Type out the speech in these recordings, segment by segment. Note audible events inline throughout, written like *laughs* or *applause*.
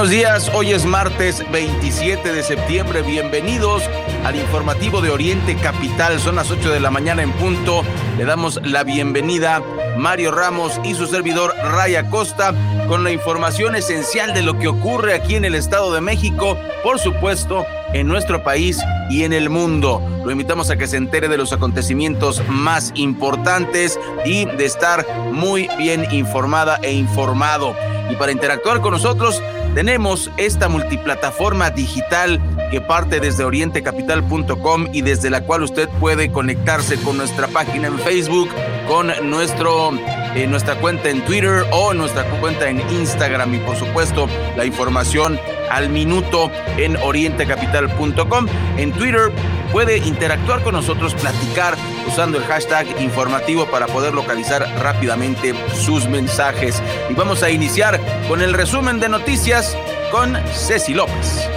Buenos días, hoy es martes 27 de septiembre, bienvenidos al informativo de Oriente Capital, son las 8 de la mañana en punto, le damos la bienvenida Mario Ramos y su servidor Raya Costa con la información esencial de lo que ocurre aquí en el Estado de México, por supuesto en nuestro país y en el mundo. Lo invitamos a que se entere de los acontecimientos más importantes y de estar muy bien informada e informado. Y para interactuar con nosotros, tenemos esta multiplataforma digital que parte desde orientecapital.com y desde la cual usted puede conectarse con nuestra página en Facebook, con nuestro, eh, nuestra cuenta en Twitter o nuestra cuenta en Instagram. Y por supuesto la información al minuto en orientecapital.com. En Twitter puede interactuar con nosotros, platicar usando el hashtag informativo para poder localizar rápidamente sus mensajes. Y vamos a iniciar con el resumen de noticias con Ceci López.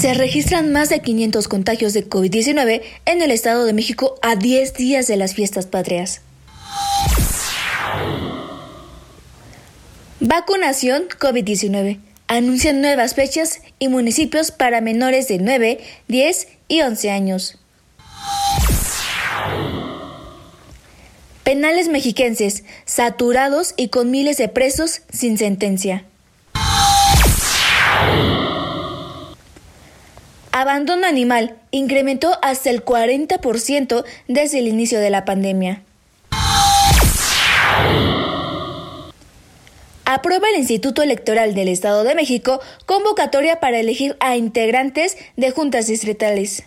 Se registran más de 500 contagios de COVID-19 en el Estado de México a 10 días de las fiestas patrias. Vacunación COVID-19. Anuncian nuevas fechas y municipios para menores de 9, 10 y 11 años. Penales mexiquenses, saturados y con miles de presos sin sentencia. Abandono animal incrementó hasta el 40% desde el inicio de la pandemia. Aprueba el Instituto Electoral del Estado de México convocatoria para elegir a integrantes de juntas distritales.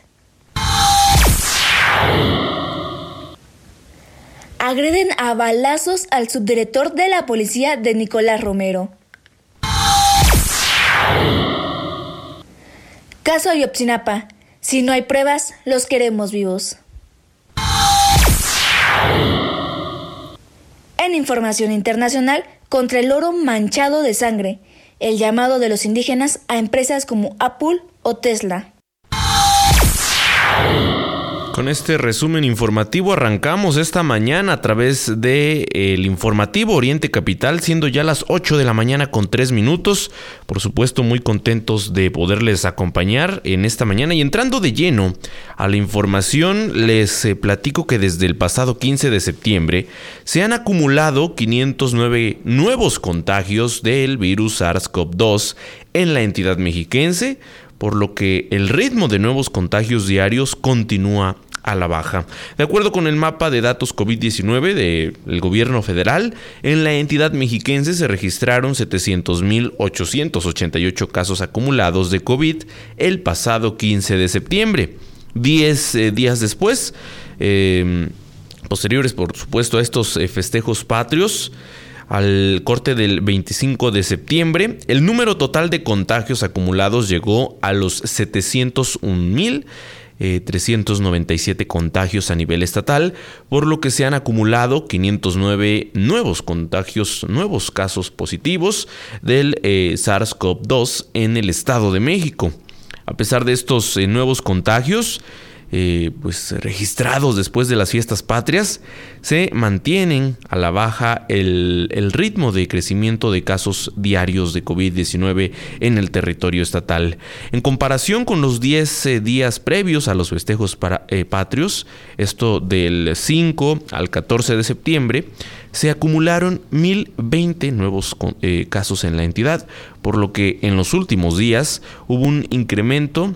Agreden a balazos al subdirector de la policía de Nicolás Romero. Caso Ayotzinapa. Si no hay pruebas, los queremos vivos. En información internacional, contra el oro manchado de sangre, el llamado de los indígenas a empresas como Apple o Tesla. Con este resumen informativo arrancamos esta mañana a través de el informativo Oriente Capital, siendo ya las 8 de la mañana con 3 minutos. Por supuesto, muy contentos de poderles acompañar en esta mañana y entrando de lleno a la información, les eh, platico que desde el pasado 15 de septiembre se han acumulado 509 nuevos contagios del virus SARS-CoV-2 en la entidad mexiquense por lo que el ritmo de nuevos contagios diarios continúa a la baja. De acuerdo con el mapa de datos COVID-19 del gobierno federal, en la entidad mexiquense se registraron 700.888 casos acumulados de COVID el pasado 15 de septiembre. Diez eh, días después, em, posteriores por supuesto a estos eh, festejos patrios, al corte del 25 de septiembre, el número total de contagios acumulados llegó a los 701 397 contagios a nivel estatal, por lo que se han acumulado 509 nuevos contagios, nuevos casos positivos del eh, SARS-CoV-2 en el Estado de México. A pesar de estos eh, nuevos contagios, eh, pues registrados después de las fiestas patrias, se mantienen a la baja el, ritmo de crecimiento de casos diarios de COVID-19 en el territorio estatal. En comparación con los 10 eh, días previos a los festejos para, eh, patrios, esto del 5 al 14 de septiembre, se acumularon 1.020 nuevos casos en la entidad, por lo que en los últimos días hubo un incremento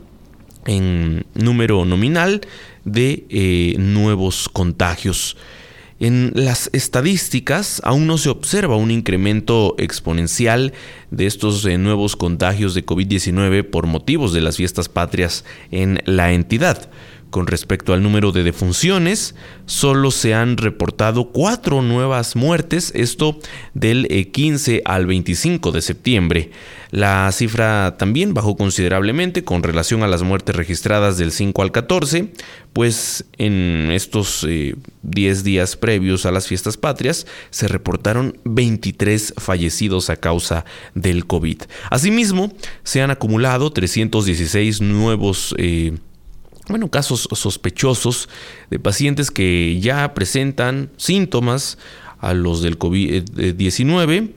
en número nominal de eh, nuevos contagios. En las estadísticas aún no se observa un incremento exponencial de estos eh, nuevos contagios de COVID-19 por motivos de las fiestas patrias en la entidad. Con respecto al número de defunciones, solo se han reportado cuatro nuevas muertes, esto del 15 eh, al 25 de septiembre. La cifra también bajó considerablemente con relación a las muertes registradas del 5 al 14, pues en estos 10 eh, días previos a las fiestas patrias se reportaron 23 fallecidos a causa del COVID. Asimismo, se han acumulado 316 nuevos eh, bueno, casos sospechosos de pacientes que ya presentan síntomas a los del COVID-19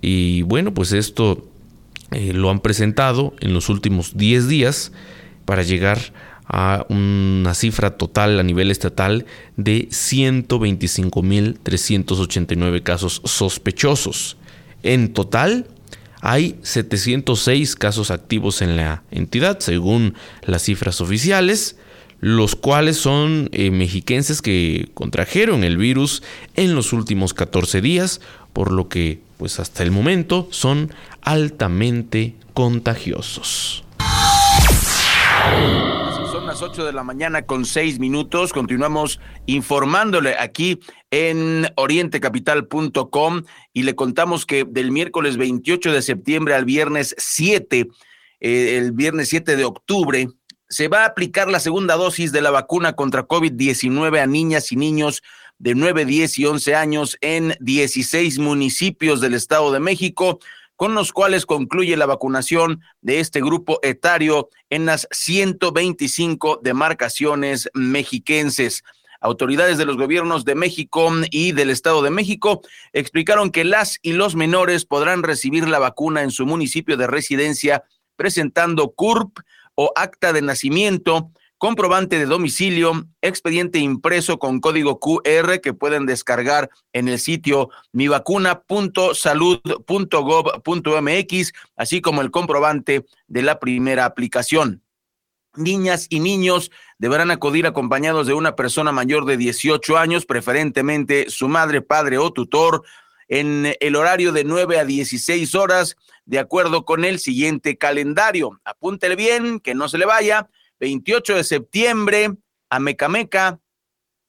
y bueno, pues esto eh, lo han presentado en los últimos 10 días para llegar a una cifra total a nivel estatal de 125.389 casos sospechosos. En total, hay 706 casos activos en la entidad, según las cifras oficiales, los cuales son eh, mexiquenses que contrajeron el virus en los últimos 14 días, por lo que pues hasta el momento son altamente contagiosos. Las 8 de la mañana con 6 minutos. Continuamos informándole aquí en orientecapital.com y le contamos que del miércoles 28 de septiembre al viernes 7, eh, el viernes 7 de octubre, se va a aplicar la segunda dosis de la vacuna contra COVID-19 a niñas y niños de 9, 10 y 11 años en 16 municipios del Estado de México con los cuales concluye la vacunación de este grupo etario en las 125 demarcaciones mexiquenses. Autoridades de los gobiernos de México y del Estado de México explicaron que las y los menores podrán recibir la vacuna en su municipio de residencia presentando CURP o acta de nacimiento comprobante de domicilio, expediente impreso con código QR que pueden descargar en el sitio mivacuna.salud.gov.mx, así como el comprobante de la primera aplicación. Niñas y niños deberán acudir acompañados de una persona mayor de 18 años, preferentemente su madre, padre o tutor, en el horario de 9 a 16 horas, de acuerdo con el siguiente calendario. Apúntele bien, que no se le vaya 28 de septiembre, Amecameca,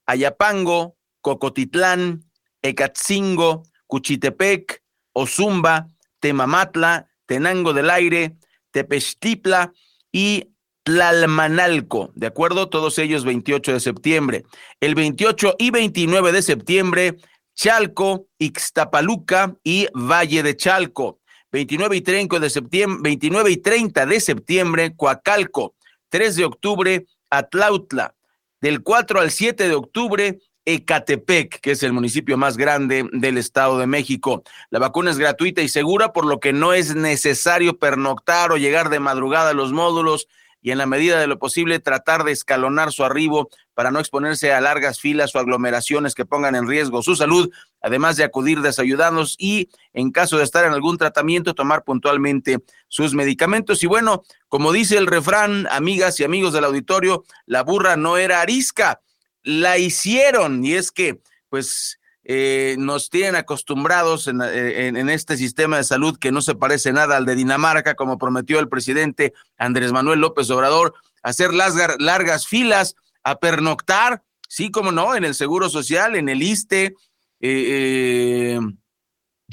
Ayapango, Cocotitlán, Ecatzingo, Cuchitepec, Ozumba, Temamatla, Tenango del Aire, Tepestipla y Tlalmanalco, ¿de acuerdo? Todos ellos 28 de septiembre. El 28 y 29 de septiembre, Chalco, Ixtapaluca y Valle de Chalco. 29 y 30 de septiembre, 29 y 30 de septiembre, Coacalco. 3 de octubre, Atlautla. Del 4 al 7 de octubre, Ecatepec, que es el municipio más grande del Estado de México. La vacuna es gratuita y segura, por lo que no es necesario pernoctar o llegar de madrugada a los módulos y en la medida de lo posible tratar de escalonar su arribo para no exponerse a largas filas o aglomeraciones que pongan en riesgo su salud, además de acudir desayudados y en caso de estar en algún tratamiento tomar puntualmente sus medicamentos. Y bueno, como dice el refrán, amigas y amigos del auditorio, la burra no era arisca, la hicieron y es que pues eh, nos tienen acostumbrados eh, en, este sistema de salud que no se parece nada al de Dinamarca, como prometió el presidente Andrés Manuel López Obrador, hacer las largas filas, a pernoctar, sí, como no, en el Seguro Social, en el ISTE, eh,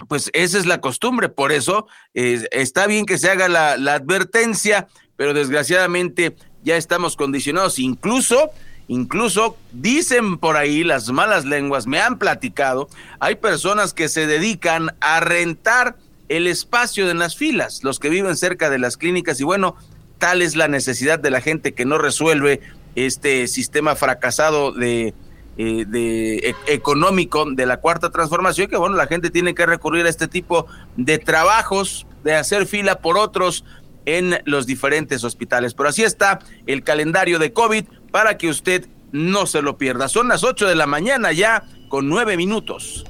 pues esa es la costumbre, por eso está bien que se haga la, la advertencia, pero desgraciadamente ya estamos condicionados, incluso Incluso dicen por ahí las malas lenguas, me han platicado, hay personas que se dedican a rentar el espacio de las filas, los que viven cerca de las clínicas y bueno, tal es la necesidad de la gente que no resuelve este sistema fracasado de, eh, de e, económico de la cuarta transformación, que bueno, la gente tiene que recurrir a este tipo de trabajos, de hacer fila por otros en los diferentes hospitales. Pero así está el calendario de COVID para que usted no se lo pierda. Son las 8 de la mañana ya con 9 minutos.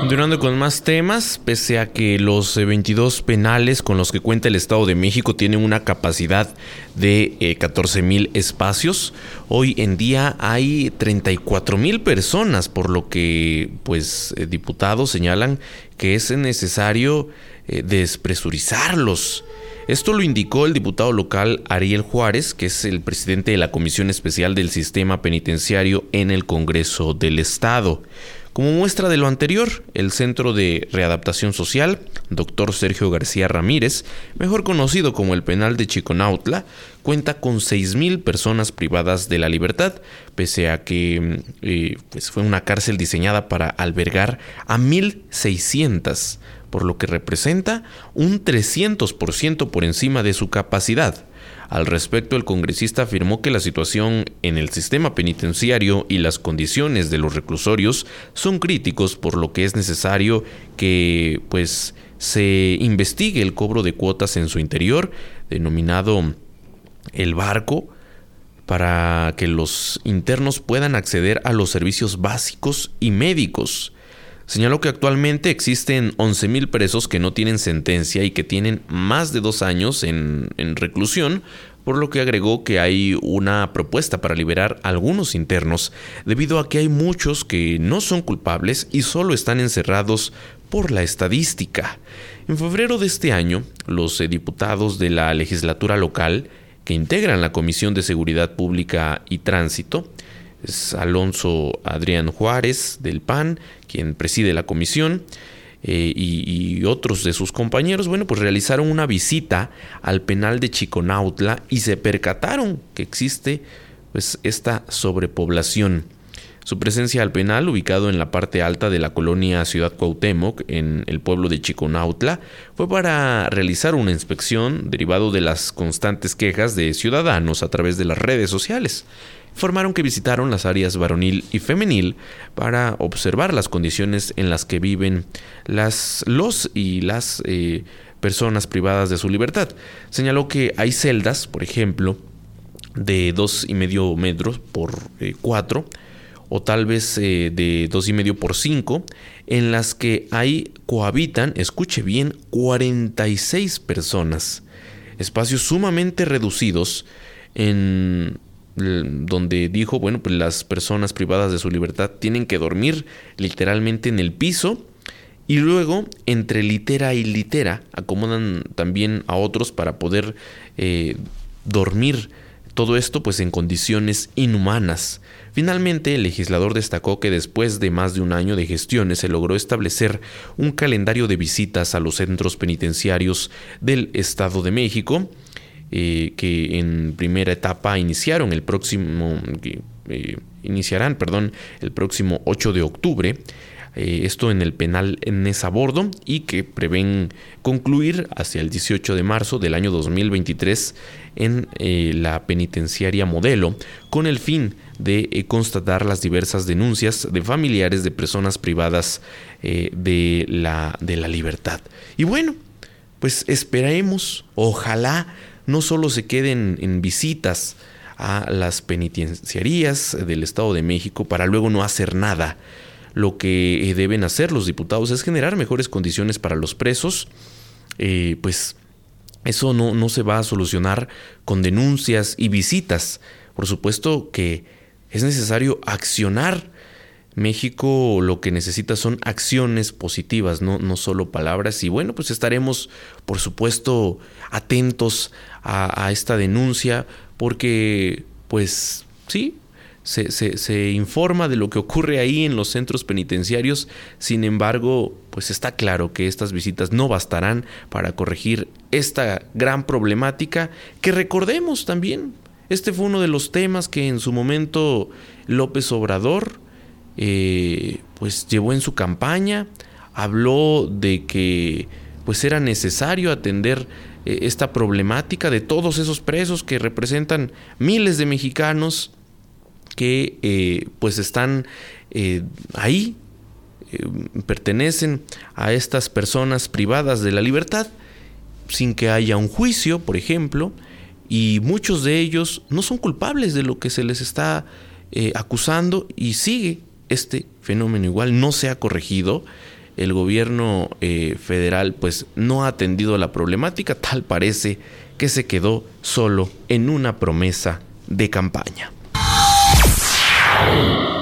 Continuando con más temas, pese a que los 22 penales con los que cuenta el Estado de México tienen una capacidad de 14 eh, mil espacios, hoy en día hay 34 mil personas, por lo que pues eh, diputados señalan que es necesario eh, despresurizarlos Esto lo indicó el diputado local Ariel Juárez, que es el presidente de la Comisión Especial del Sistema Penitenciario en el Congreso del Estado. Como muestra de lo anterior, el Centro de Readaptación Social, Dr. Sergio García Ramírez, mejor conocido como el Penal de Chiconautla, cuenta con 6.000 personas privadas de la libertad, pese a que eh, pues fue una cárcel diseñada para albergar a 1.600 por lo que representa un 300% por encima de su capacidad. Al respecto, el congresista afirmó que la situación en el sistema penitenciario y las condiciones de los reclusorios son críticos, por lo que es necesario que pues se investigue el cobro de cuotas en su interior, denominado el barco, para que los internos puedan acceder a los servicios básicos y médicos. Señaló que actualmente existen 11.000 presos que no tienen sentencia y que tienen más de dos años en, en reclusión, por lo que agregó que hay una propuesta para liberar a algunos internos debido a que hay muchos que no son culpables y solo están encerrados por la estadística. En febrero de este año, los eh, diputados de la legislatura local que integran la Comisión de Seguridad Pública y Tránsito es Alonso Adrián Juárez del PAN, quien preside la comisión, eh, y, otros de sus compañeros, bueno, pues realizaron una visita al penal de Chiconautla y se percataron que existe pues esta sobrepoblación. Su presencia al penal, ubicado en la parte alta de la colonia Ciudad Cuauhtémoc, en el pueblo de Chiconautla, fue para realizar una inspección derivado de las constantes quejas de ciudadanos a través de las redes sociales informaron que visitaron las áreas varonil y femenil para observar las condiciones en las que viven las, los y las eh, personas privadas de su libertad. Señaló que hay celdas, por ejemplo, de dos y medio metros por eh, cuatro o tal vez eh, de dos y medio por cinco, en las que ahí cohabitan, escuche bien, 46 personas. Espacios sumamente reducidos en donde dijo, bueno, pues las personas privadas de su libertad tienen que dormir literalmente en el piso y luego entre litera y litera acomodan también a otros para poder eh, dormir todo esto pues en condiciones inhumanas. Finalmente, el legislador destacó que después de más de un año de gestiones se logró establecer un calendario de visitas a los centros penitenciarios del Estado de México, eh, que en primera etapa iniciaron el próximo, eh, iniciarán, perdón, el próximo 8 de octubre. Eh, esto en el penal en esa bordo y que prevén concluir hacia el 18 de marzo del año 2023 en la penitenciaria modelo con el fin de constatar las diversas denuncias de familiares de personas privadas de, la, de la libertad. Y bueno, pues esperemos, ojalá no solo se queden en visitas a las penitenciarías del Estado de México para luego no hacer nada. Lo que eh, deben hacer los diputados es generar mejores condiciones para los presos. Eh, pues eso no, no se va a solucionar con denuncias y visitas. Por supuesto que es necesario accionar México lo que necesita son acciones positivas, no, no solo palabras. Y bueno, pues estaremos, por supuesto, atentos a, esta denuncia porque, pues sí, se, se, informa de lo que ocurre ahí en los centros penitenciarios. Sin embargo, pues está claro que estas visitas no bastarán para corregir esta gran problemática que recordemos también. Este fue uno de los temas que en su momento López Obrador eh, pues llevó en su campaña, habló de que pues era necesario atender eh, esta problemática de todos esos presos que representan miles de mexicanos que eh, pues están ahí, pertenecen a estas personas privadas de la libertad sin que haya un juicio, por ejemplo, y muchos de ellos no son culpables de lo que se les está acusando y sigue este fenómeno igual no se ha corregido. El gobierno eh, federal pues no ha atendido la problemática, tal parece que se quedó solo en una promesa de campaña.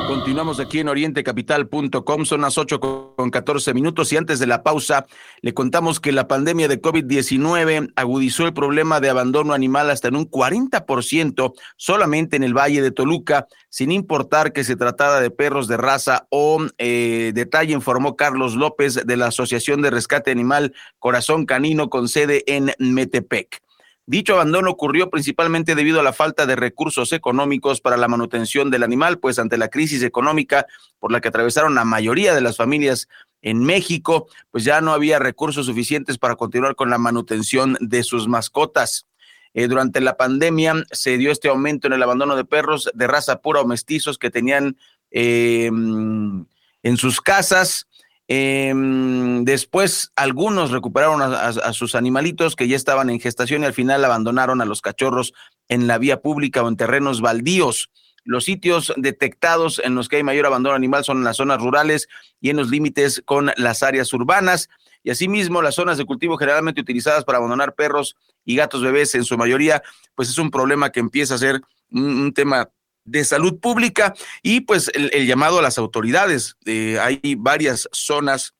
Continuamos aquí en orientecapital.com, son las 8 con 14 minutos y antes de la pausa le contamos que la pandemia de COVID-19 agudizó el problema de abandono animal hasta en un 40% solamente en el Valle de Toluca, sin importar que se tratara de perros de raza o eh, detalle, informó Carlos López de la Asociación de Rescate Animal Corazón Canino con sede en Metepec. Dicho abandono ocurrió principalmente debido a la falta de recursos económicos para la manutención del animal, pues ante la crisis económica por la que atravesaron la mayoría de las familias en México, pues ya no había recursos suficientes para continuar con la manutención de sus mascotas. Eh, durante la pandemia se dio este aumento en el abandono de perros de raza pura o mestizos que tenían eh, en sus casas eh, después algunos recuperaron a, sus animalitos que ya estaban en gestación y al final abandonaron a los cachorros en la vía pública o en terrenos baldíos. Los sitios detectados en los que hay mayor abandono animal son en las zonas rurales y en los límites con las áreas urbanas. Y asimismo, las zonas de cultivo generalmente utilizadas para abandonar perros y gatos bebés en su mayoría, pues es un problema que empieza a ser un tema de salud pública y pues el, llamado a las autoridades. Eh, hay varias zonas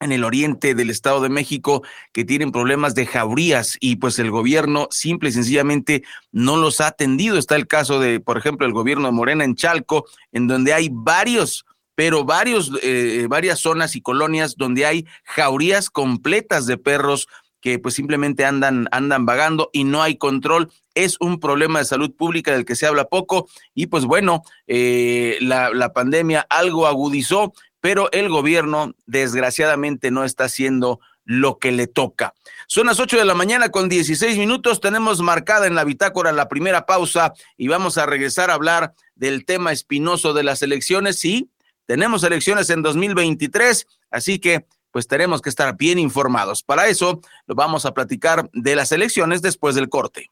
en el oriente del Estado de México que tienen problemas de jaurías y pues el gobierno simple y sencillamente no los ha atendido. Está el caso de, por ejemplo, el gobierno de Morena en Chalco, en donde hay varios pero varios, eh, varias zonas y colonias donde hay jaurías completas de perros que pues simplemente andan, andan vagando y no hay control. Es un problema de salud pública del que se habla poco y pues bueno, eh, la, la pandemia algo agudizó, pero el gobierno desgraciadamente no está haciendo lo que le toca. Son las 8 de la mañana con 16 minutos, tenemos marcada en la bitácora la primera pausa y vamos a regresar a hablar del tema espinoso de las elecciones. Sí, tenemos elecciones en 2023, así que pues tenemos que estar bien informados. Para eso, lo vamos a platicar de las elecciones después del corte.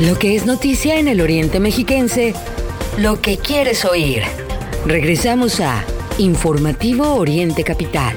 Lo que es noticia en el Oriente Mexiquense, lo que quieres oír. Regresamos a Informativo Oriente Capital.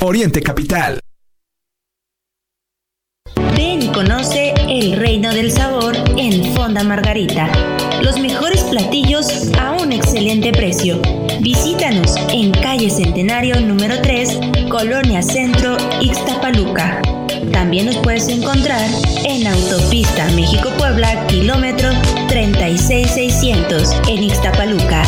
Oriente Capital. Ven y conoce el reino del sabor en Fonda Margarita. Los mejores platillos a un excelente precio. Visítanos en calle Centenario número 3, Colonia Centro, Ixtapaluca. También nos puedes encontrar en Autopista México-Puebla, kilómetro 36600, en Ixtapaluca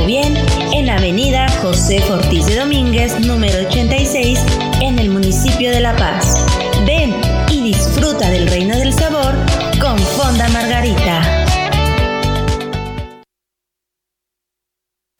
o bien en Avenida José Fortís de Domínguez, número 86, en el municipio de La Paz. Ven y disfruta del reino del sabor con Fonda Margarita.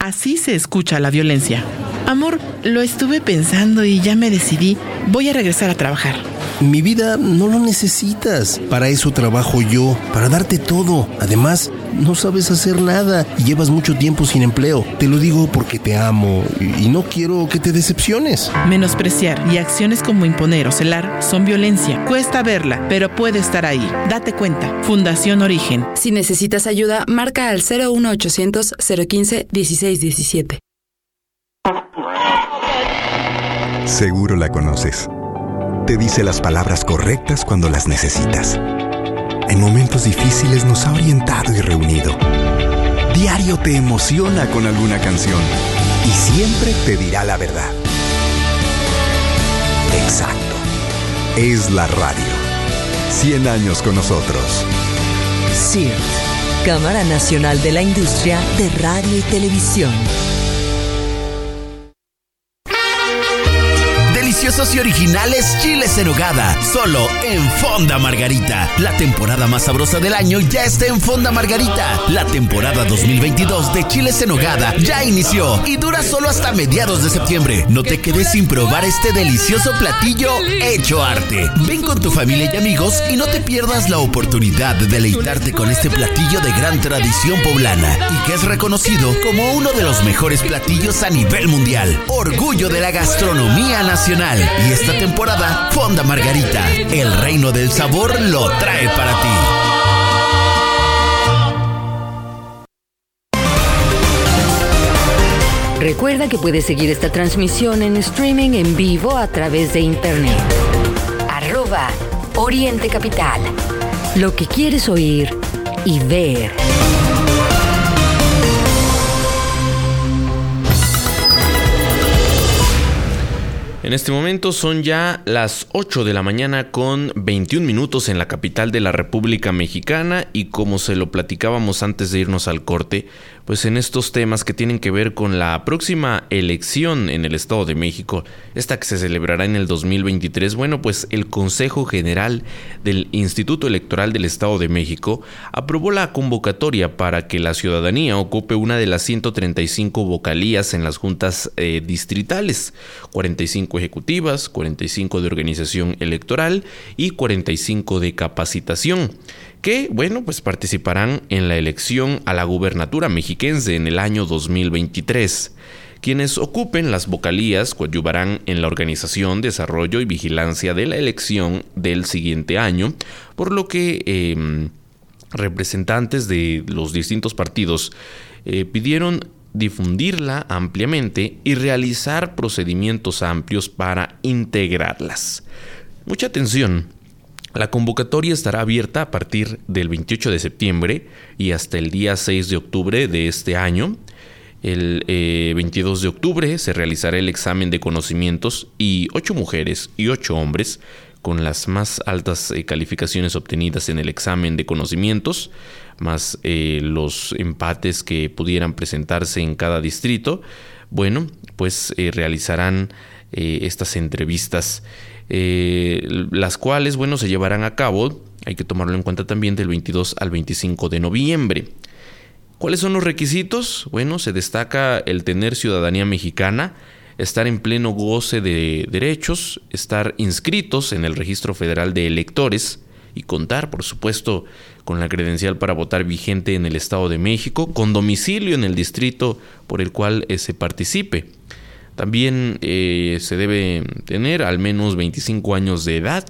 Así se escucha la violencia. Amor, lo estuve pensando y ya me decidí. Voy a regresar a trabajar. Mi vida no lo necesitas. Para eso trabajo yo, para darte todo. Además, no sabes hacer nada y llevas mucho tiempo sin empleo. Te lo digo porque te amo y no quiero que te decepciones. Menospreciar y acciones como imponer o celar son violencia. Cuesta verla, pero puede estar ahí. Date cuenta. Fundación Origen. Si necesitas ayuda, marca al 01800 015 1617. Seguro la conoces te dice las palabras correctas cuando las necesitas. En momentos difíciles nos ha orientado y reunido. Diario te emociona con alguna canción y siempre te dirá la verdad. Exacto. Es la radio. 100 años con nosotros. CIRT, Cámara Nacional de la Industria de Radio y Televisión. Deliciosos y originales chiles en hogada, solo en Fonda Margarita. La temporada más sabrosa del año ya está en Fonda Margarita. La temporada 2022 de chiles en hogada ya inició y dura solo hasta mediados de septiembre. No te quedes sin probar este delicioso platillo hecho arte. Ven con tu familia y amigos y no te pierdas la oportunidad de deleitarte con este platillo de gran tradición poblana y que es reconocido como uno de los mejores platillos a nivel mundial. Orgullo de la gastronomía nacional. Y esta temporada, Fonda Margarita, el reino del sabor lo trae para ti. Recuerda que puedes seguir esta transmisión en streaming en vivo a través de internet. Arroba Oriente Capital. Lo que quieres oír y ver. En este momento son ya las 8 de la mañana con 21 minutos en la capital de la República Mexicana y como se lo platicábamos antes de irnos al corte, pues en estos temas que tienen que ver con la próxima elección en el Estado de México, esta que se celebrará en el 2023, bueno, pues el Consejo General del Instituto Electoral del Estado de México aprobó la convocatoria para que la ciudadanía ocupe una de las 135 vocalías en las juntas eh, distritales, 45 ejecutivas, 45 de organización electoral y 45 de capacitación que, bueno, pues participarán en la elección a la gubernatura mexiquense en el año 2023. Quienes ocupen las vocalías coadyuvarán en la organización, desarrollo y vigilancia de la elección del siguiente año, por lo que em, representantes de los distintos partidos eh, pidieron difundirla ampliamente y realizar procedimientos amplios para integrarlas. Mucha atención, la convocatoria estará abierta a partir del 28 de septiembre y hasta el día 6 de octubre de este año. El 22 eh, de octubre se realizará el examen de conocimientos y ocho mujeres y ocho hombres con las más altas eh, calificaciones obtenidas en el examen de conocimientos, más eh, los empates que pudieran presentarse en cada distrito, bueno, pues realizarán estas entrevistas eh, las cuales, bueno, se llevarán a cabo, hay que tomarlo en cuenta también, del 22 al 25 de noviembre. ¿Cuáles son los requisitos? Bueno, se destaca el tener ciudadanía mexicana, estar en pleno goce de derechos, estar inscritos en el Registro Federal de Electores y contar, por supuesto, con la credencial para votar vigente en el Estado de México, con domicilio en el distrito por el cual eh, se participe. También eh, se debe tener al menos 25 años de edad,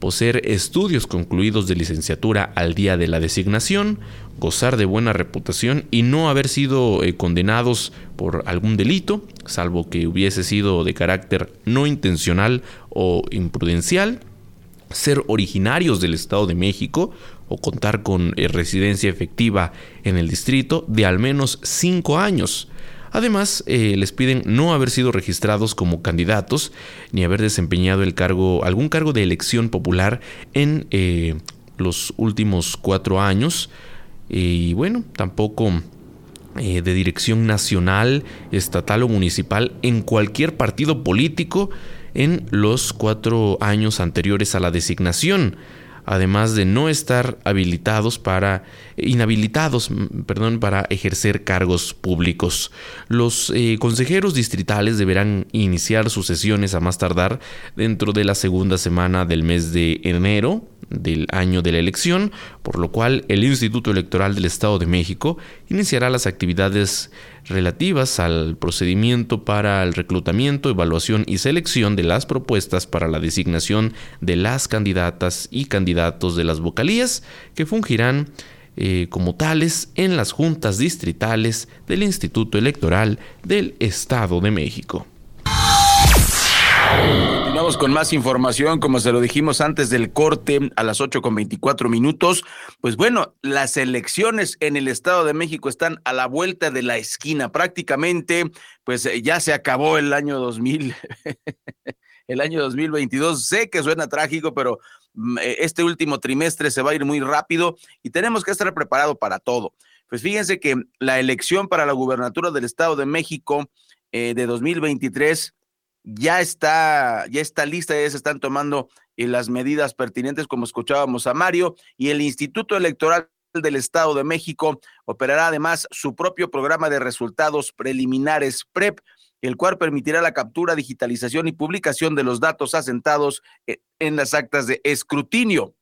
poseer estudios concluidos de licenciatura al día de la designación, gozar de buena reputación y no haber sido eh, condenados por algún delito, salvo que hubiese sido de carácter no intencional o imprudencial, ser originarios del Estado de México o contar con eh, residencia efectiva en el distrito de al menos 5 años Además, eh, les piden no haber sido registrados como candidatos ni haber desempeñado el cargo, algún cargo de elección popular en eh, los últimos cuatro años. Y bueno, tampoco eh, de dirección nacional, estatal o municipal en cualquier partido político en los cuatro años anteriores a la designación además de no estar habilitados para inhabilitados, perdón, para ejercer cargos públicos. Los eh, consejeros distritales deberán iniciar sus sesiones a más tardar dentro de la segunda semana del mes de enero del año de la elección, por lo cual el Instituto Electoral del Estado de México iniciará las actividades relativas al procedimiento para el reclutamiento, evaluación y selección de las propuestas para la designación de las candidatas y candidatos de las vocalías que fungirán eh, como tales en las juntas distritales del Instituto Electoral del Estado de México. Continuamos con más información, como se lo dijimos antes del corte a las 8 con 24 minutos. Pues bueno, las elecciones en el Estado de México están a la vuelta de la esquina. Prácticamente, pues eh, ya se acabó el año 2000, *laughs* el año 2022. Sé que suena trágico, pero mm, eh, este último trimestre se va a ir muy rápido y tenemos que estar preparados para todo. Pues fíjense que la elección para la gubernatura del Estado de México eh, de 2023 ya está, ya está lista, ya se están tomando eh, las medidas pertinentes, como escuchábamos a Mario, y el Instituto Electoral del Estado de México operará además su propio programa de resultados preliminares PREP, el cual permitirá la captura, digitalización y publicación de los datos asentados eh, en las actas de escrutinio.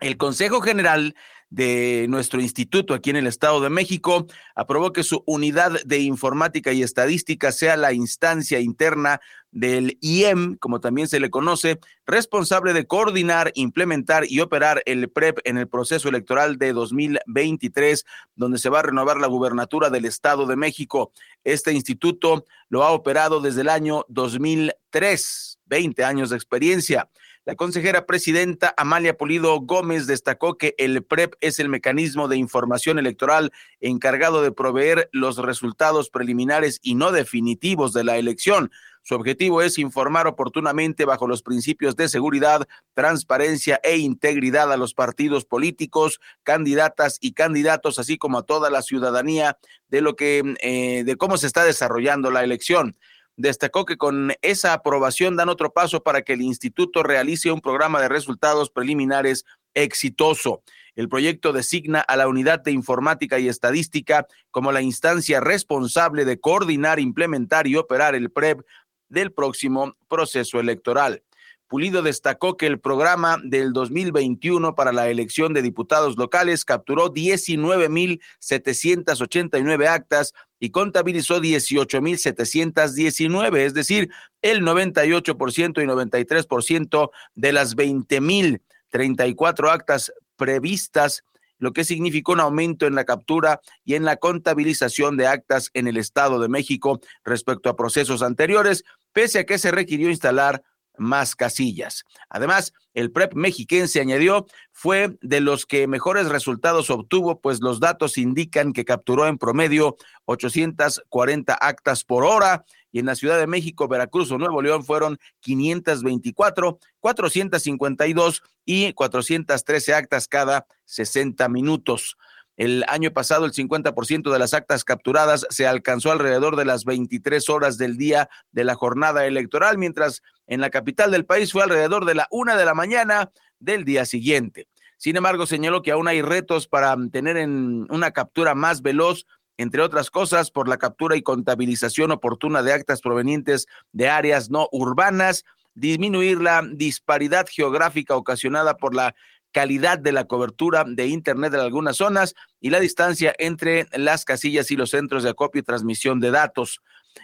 El Consejo General de nuestro instituto aquí en el Estado de México aprobó que su unidad de informática y estadística sea la instancia interna del IEM, como también se le conoce, responsable de coordinar, implementar y operar el PREP en el proceso electoral de 2023, donde se va a renovar la gubernatura del Estado de México. Este instituto lo ha operado desde el año 2003, 20 años de experiencia. La consejera presidenta Amalia Polido Gómez destacó que el PREP es el mecanismo de información electoral encargado de proveer los resultados preliminares y no definitivos de la elección. Su objetivo es informar oportunamente bajo los principios de seguridad, transparencia e integridad a los partidos políticos, candidatas y candidatos, así como a toda la ciudadanía de lo que eh, de cómo se está desarrollando la elección destacó que con esa aprobación dan otro paso para que el instituto realice un programa de resultados preliminares exitoso. El proyecto designa a la Unidad de Informática y Estadística como la instancia responsable de coordinar, implementar y operar el PREP del próximo proceso electoral. Pulido destacó que el programa del 2021 para la elección de diputados locales capturó 19.789 actas y contabilizó 18.719, es decir, el 98% y 93% de las 20.034 actas previstas, lo que significó un aumento en la captura y en la contabilización de actas en el Estado de México respecto a procesos anteriores, pese a que se requirió instalar más casillas. Además, el PREP mexiquense añadió fue de los que mejores resultados obtuvo, pues los datos indican que capturó en promedio 840 actas por hora y en la Ciudad de México, Veracruz o Nuevo León fueron 524, 452 y 413 actas cada 60 minutos. El año pasado, el 50% de las actas capturadas se alcanzó alrededor de las 23 horas del día de la jornada electoral, mientras en la capital del país fue alrededor de la una de la mañana del día siguiente. Sin embargo, señaló que aún hay retos para tener en una captura más veloz, entre otras cosas, por la captura y contabilización oportuna de actas provenientes de áreas no urbanas, disminuir la disparidad geográfica ocasionada por la calidad de la cobertura de Internet en algunas zonas y la distancia entre las casillas y los centros de acopio y transmisión de datos.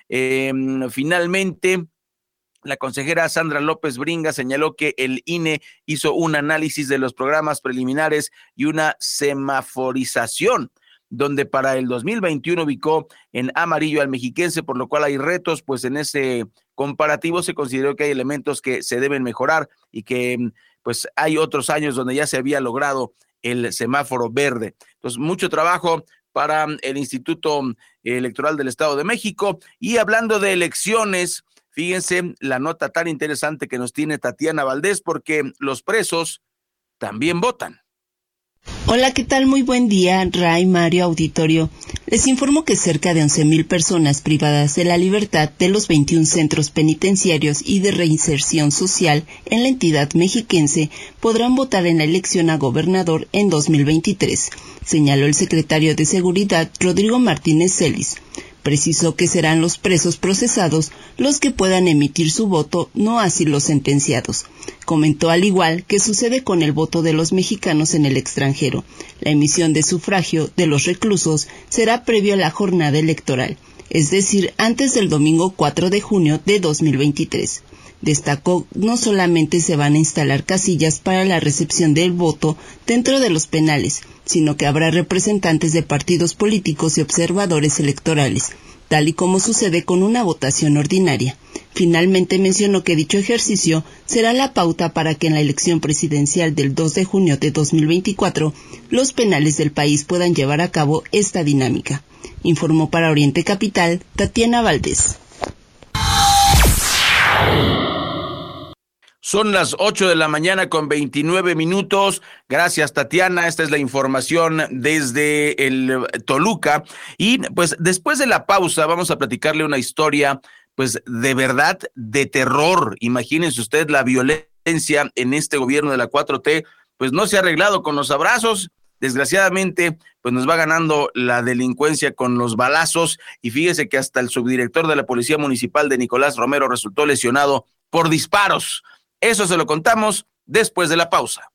Em, finalmente, la consejera Sandra López Bringa señaló que el INE hizo un análisis de los programas preliminares y una semaforización donde para el 2021 ubicó en amarillo al mexiquense, por lo cual hay retos, pues en ese comparativo se consideró que hay elementos que se deben mejorar y que pues hay otros años donde ya se había logrado el semáforo verde. Entonces, mucho trabajo para el Instituto Electoral del Estado de México. Y hablando de elecciones, fíjense la nota tan interesante que nos tiene Tatiana Valdés, porque los presos también votan. Hola, ¿qué tal? Muy buen día, Ray, Mario, Auditorio. Les informo que cerca de 11.000 personas privadas de la libertad de los 21 centros penitenciarios y de reinserción social en la entidad mexiquense podrán votar en la elección a gobernador en 2023, señaló el secretario de Seguridad Rodrigo Martínez Celis. Precisó que serán los presos procesados los que puedan emitir su voto, no así los sentenciados. Comentó al igual que sucede con el voto de los mexicanos en el extranjero. La emisión de sufragio de los reclusos será previo a la jornada electoral, es decir, antes del domingo 4 de junio de 2023. Destacó no solamente se van a instalar casillas para la recepción del voto dentro de los penales, sino que habrá representantes de partidos políticos y observadores electorales, tal y como sucede con una votación ordinaria. Finalmente mencionó que dicho ejercicio será la pauta para que en la elección presidencial del 2 de junio de 2024 los penales del país puedan llevar a cabo esta dinámica. Informó para Oriente Capital Tatiana Valdés. Son las 8 de la mañana con 29 minutos. Gracias, Tatiana. Esta es la información desde el Toluca. Y pues después de la pausa vamos a platicarle una historia pues de verdad de terror. Imagínense usted la violencia en este gobierno de la 4T, pues no se ha arreglado con los abrazos. Desgraciadamente, pues nos va ganando la delincuencia con los balazos y fíjese que hasta el subdirector de la Policía Municipal de Nicolás Romero resultó lesionado por disparos. Eso se lo contamos después de la pausa.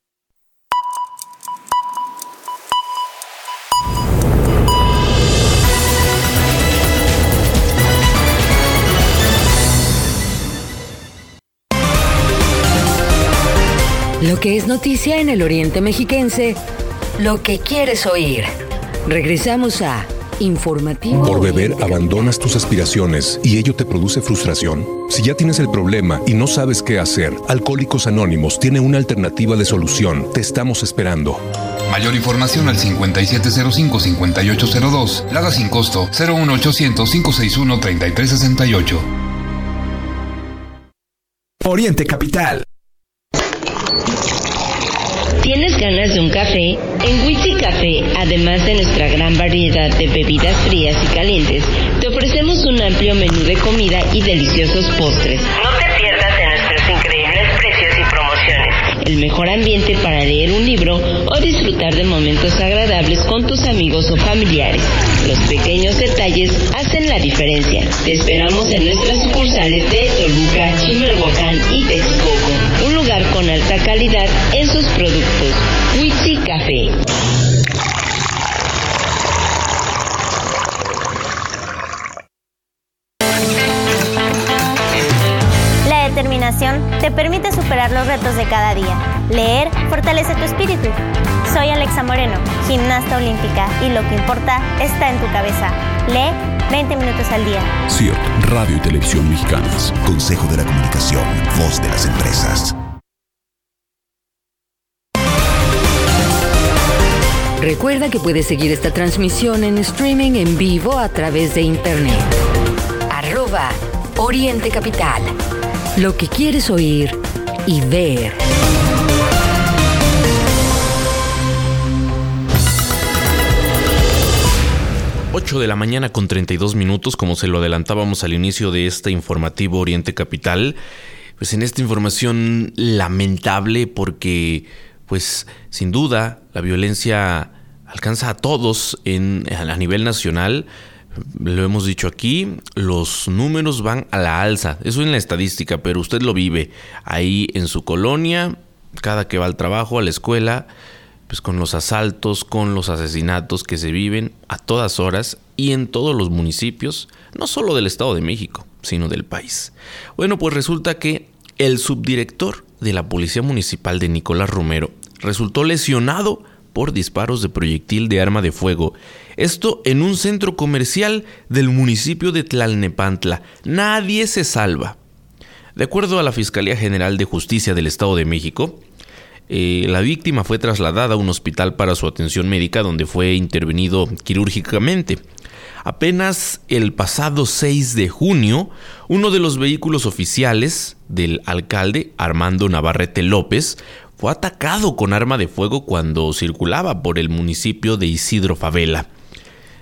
Lo que es noticia en el Oriente Mexiquense, lo que quieres oír. Regresamos a Informativo. Por beber abandonas tus aspiraciones y ello te produce frustración. Si ya tienes el problema y no sabes qué hacer, Alcohólicos Anónimos tiene una alternativa de solución. Te estamos esperando. Mayor información al 5705-5802. Lada sin costo 01800-561-3368. Oriente Capital. ¿Tienes ganas de un café? En Witsi Café, además de nuestra gran variedad de bebidas frías y calientes, te ofrecemos un amplio menú de comida y deliciosos postres. No te pierdas de nuestros increíbles precios y promociones. El mejor ambiente para leer un libro o disfrutar de momentos agradables con tus amigos o familiares. Los pequeños detalles hacen la diferencia. Te esperamos en nuestras sucursales de Toluca, Chimalhuacán y Texcoco. Lugar con alta calidad en sus productos. Witsi Café. La determinación te permite superar los retos de cada día. Leer fortalece tu espíritu. Soy Alexa Moreno, gimnasta olímpica, y lo que importa está en tu cabeza. Lee 20 minutos al día. CIRT, Radio y Televisión Mexicanas. Consejo de la Comunicación, voz de las empresas. Recuerda que puedes seguir esta transmisión en streaming en vivo a través de internet. Arroba Oriente Capital. Lo que quieres oír y ver. de la mañana con 32 minutos, como se lo adelantábamos al inicio de este informativo Oriente Capital. Pues en esta información lamentable porque, pues sin duda, la violencia alcanza a todos en, a nivel nacional. Lo hemos dicho aquí, los números van a la alza. Eso en la estadística, pero usted lo vive ahí en su colonia, cada que va al trabajo, a la escuela pues con los asaltos, con los asesinatos que se viven a todas horas y en todos los municipios, no solo del Estado de México, sino del país. Bueno, pues resulta que el subdirector de la Policía Municipal de Nicolás Romero resultó lesionado por disparos de proyectil de arma de fuego. Esto en un centro comercial del municipio de Tlalnepantla. Nadie se salva. De acuerdo a la Fiscalía General de Justicia del Estado de México, eh, la víctima fue trasladada a un hospital para su atención médica donde fue intervenido quirúrgicamente. Apenas el pasado 6 de junio, uno de los vehículos oficiales del alcalde Armando Navarrete López fue atacado con arma de fuego cuando circulaba por el municipio de Isidro Favela.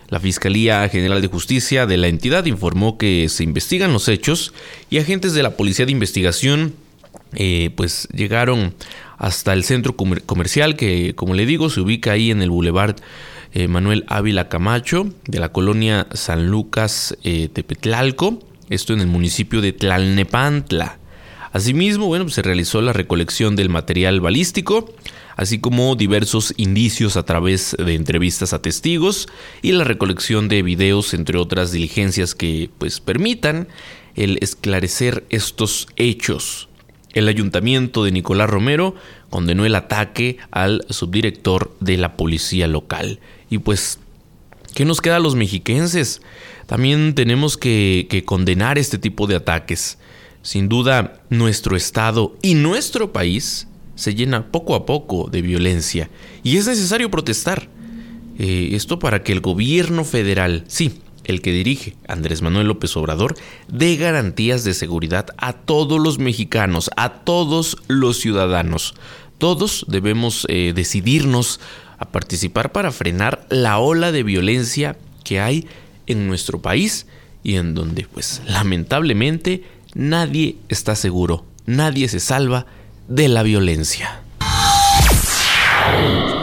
La Fiscalía General de Justicia de la entidad informó que se investigan los hechos y agentes de la Policía de Investigación eh, pues llegaron hasta el centro comercial que, como le digo, se ubica ahí en el Boulevard eh, Manuel Ávila Camacho de la colonia San Lucas eh, Tepetlalco, esto en el municipio de Tlalnepantla. Asimismo, bueno, pues, se realizó la recolección del material balístico, así como diversos indicios a través de entrevistas a testigos y la recolección de videos, entre otras diligencias que pues permitan el esclarecer estos hechos. El ayuntamiento de Nicolás Romero condenó el ataque al subdirector de la policía local. Y pues, ¿qué nos queda a los mexiquenses? También tenemos que, condenar este tipo de ataques. Sin duda, nuestro Estado y nuestro país se llena poco a poco de violencia y es necesario protestar. Eh, esto para que el gobierno federal, sí, el que dirige Andrés Manuel López Obrador, dé garantías de seguridad a todos los mexicanos, a todos los ciudadanos. Todos debemos eh, decidirnos a participar para frenar la ola de violencia que hay en nuestro país y en donde pues lamentablemente nadie está seguro, nadie se salva de la violencia.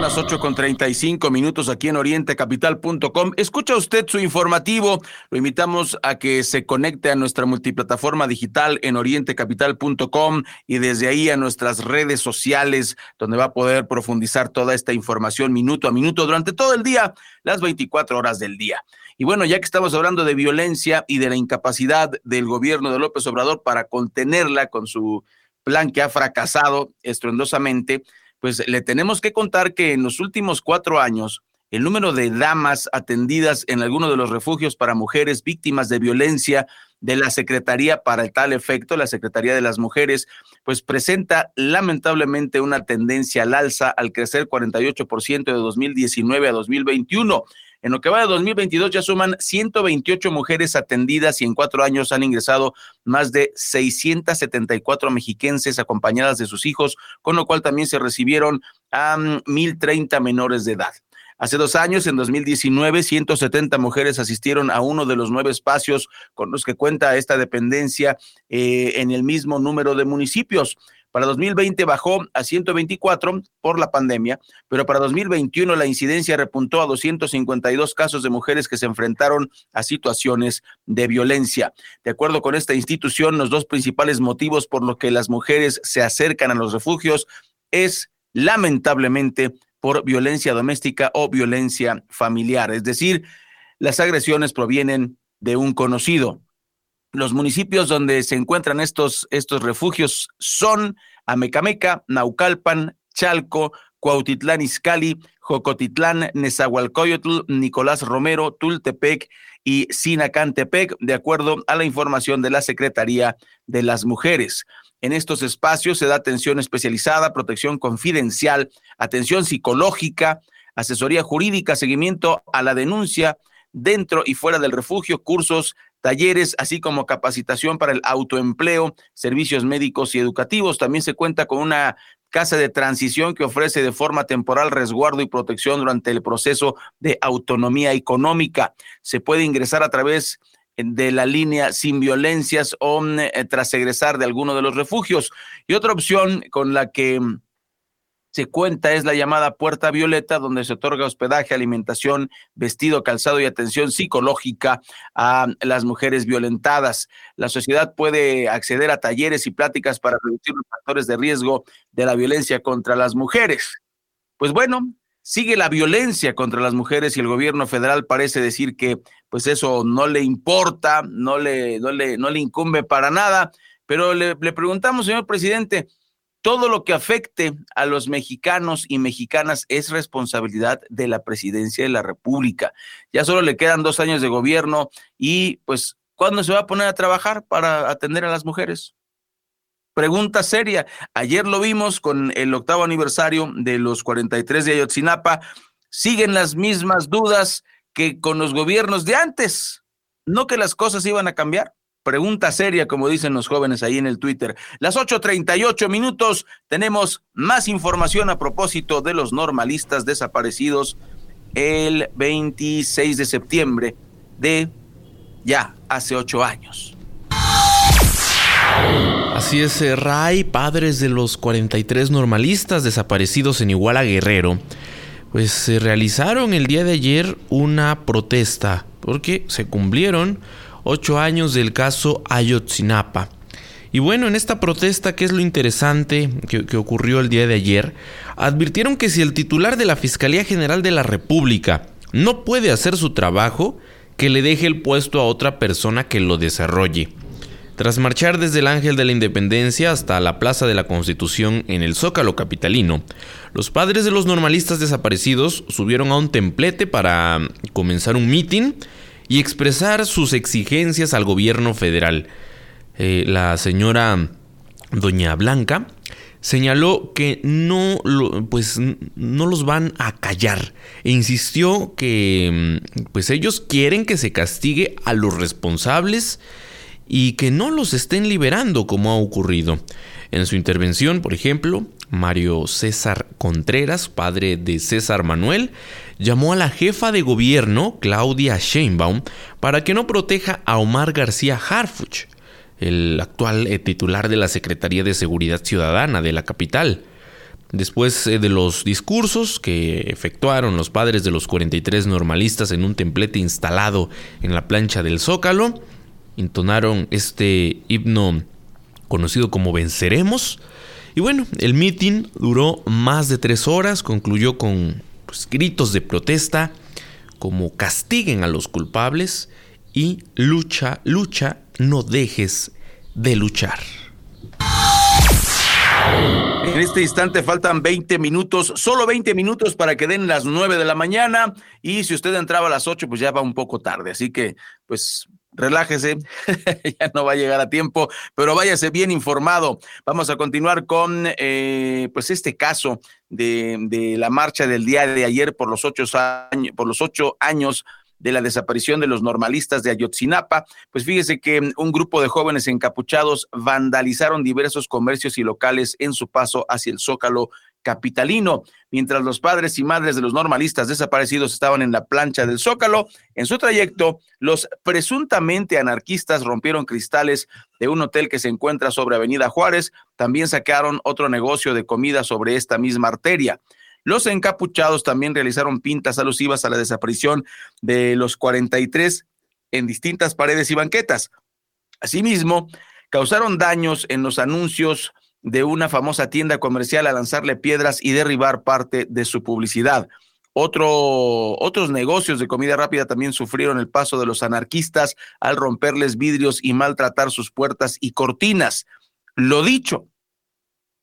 Las 8 con 35 minutos aquí en orientecapital.com. Escucha usted su informativo. Lo invitamos a que se conecte a nuestra multiplataforma digital en orientecapital.com y desde ahí a nuestras redes sociales, donde va a poder profundizar toda esta información minuto a minuto durante todo el día, las 24 horas del día. Y bueno, ya que estamos hablando de violencia y de la incapacidad del gobierno de López Obrador para contenerla con su plan que ha fracasado estruendosamente, pues le tenemos que contar que en los últimos cuatro años, el número de damas atendidas en alguno de los refugios para mujeres víctimas de violencia de la Secretaría para tal efecto, la Secretaría de las Mujeres, pues presenta lamentablemente una tendencia al alza al crecer 48% de 2019 a 2021. En lo que va de 2022 ya suman 128 mujeres atendidas y en cuatro años han ingresado más de 674 mexiquenses acompañadas de sus hijos, con lo cual también se recibieron a 1.030 menores de edad. Hace dos años, en 2019, 170 mujeres asistieron a uno de los nueve espacios con los que cuenta esta dependencia eh, en el mismo número de municipios. Para 2020 bajó a 124 por la pandemia, pero para 2021 la incidencia repuntó a 252 casos de mujeres que se enfrentaron a situaciones de violencia. De acuerdo con esta institución, los dos principales motivos por los que las mujeres se acercan a los refugios es lamentablemente por violencia doméstica o violencia familiar, es decir, las agresiones provienen de un conocido. Los municipios donde se encuentran estos, estos refugios son Amecameca, Naucalpan, Chalco, Cuautitlán Izcalli, Jocotitlán, Nezahualcóyotl, Nicolás Romero, Tultepec y Sinacantepec, de acuerdo a la información de la Secretaría de las Mujeres. En estos espacios se da atención especializada, protección confidencial, atención psicológica, asesoría jurídica, seguimiento a la denuncia dentro y fuera del refugio, cursos talleres, así como capacitación para el autoempleo, servicios médicos y educativos. También se cuenta con una casa de transición que ofrece de forma temporal resguardo y protección durante el proceso de autonomía económica. Se puede ingresar a través de la línea sin violencias o eh, tras egresar de alguno de los refugios. Y otra opción con la que se cuenta es la llamada Puerta Violeta, donde se otorga hospedaje, alimentación, vestido, calzado y atención psicológica a las mujeres violentadas. La sociedad puede acceder a talleres y pláticas para reducir los factores de riesgo de la violencia contra las mujeres. Pues bueno, sigue la violencia contra las mujeres y el gobierno federal parece decir que pues eso no le importa, no le, no le, no le incumbe para nada. Pero le, le preguntamos, señor presidente, todo lo que afecte a los mexicanos y mexicanas es responsabilidad de la presidencia de la República. Ya solo le quedan dos años de gobierno y pues, ¿cuándo se va a poner a trabajar para atender a las mujeres? Pregunta seria. Ayer lo vimos con el octavo aniversario de los 43 de Ayotzinapa. Siguen las mismas dudas que con los gobiernos de antes. No que las cosas iban a cambiar. Pregunta seria, como dicen los jóvenes ahí en el Twitter. Las 8.38 minutos, tenemos más información a propósito de los normalistas desaparecidos el 26 de septiembre de ya hace ocho años. Así es, eh, Ray, padres de los 43 normalistas desaparecidos en Iguala Guerrero, pues se realizaron el día de ayer una protesta porque se cumplieron ocho años del caso Ayotzinapa. Y bueno, en esta protesta, ¿qué es lo interesante que, ocurrió el día de ayer? Advirtieron que si el titular de la Fiscalía General de la República no puede hacer su trabajo, que le deje el puesto a otra persona que lo desarrolle. Tras marchar desde el Ángel de la Independencia hasta la Plaza de la Constitución en el Zócalo Capitalino, los padres de los normalistas desaparecidos subieron a un templete para comenzar un mitin y expresar sus exigencias al gobierno federal. Eh, la señora Doña Blanca señaló que no, pues, no los van a callar e insistió que mm, pues, ellos quieren que se castigue a los responsables y que no los estén liberando como ha ocurrido. En su intervención, por ejemplo, Mario César Contreras, padre de César Manuel, llamó a la jefa de gobierno, Claudia Sheinbaum, para que no proteja a Omar García Harfuch, el actual eh, titular de la Secretaría de Seguridad Ciudadana de la capital. Después eh, de los discursos que efectuaron los padres de los 43 normalistas en un templete instalado en la plancha del Zócalo, entonaron este himno conocido como Venceremos. Y bueno, el mitin duró más de tres horas, concluyó con pues, gritos de protesta como castiguen a los culpables y lucha, lucha, no dejes de luchar. En este instante faltan 20 minutos, solo 20 minutos para que den las 9 de la mañana y si usted entraba a las 8 pues ya va un poco tarde, así que pues relájese, *laughs* ya no va a llegar a tiempo, pero váyase bien informado. Vamos a continuar con eh, pues este caso de, de, la marcha del día de ayer por los ocho años, por los ocho años de la desaparición de los normalistas de Ayotzinapa, pues fíjese que un grupo de jóvenes encapuchados vandalizaron diversos comercios y locales en su paso hacia el Zócalo capitalino. Mientras los padres y madres de los normalistas desaparecidos estaban en la plancha del Zócalo, en su trayecto, los presuntamente anarquistas rompieron cristales de un hotel que se encuentra sobre Avenida Juárez, también sacaron otro negocio de comida sobre esta misma arteria. Los encapuchados también realizaron pintas alusivas a la desaparición de los 43 en distintas paredes y banquetas. Asimismo, causaron daños en los anuncios de una famosa tienda comercial a lanzarle piedras y derribar parte de su publicidad. Otro, otros negocios de comida rápida también sufrieron el paso de los anarquistas al romperles vidrios y maltratar sus puertas y cortinas. Lo dicho,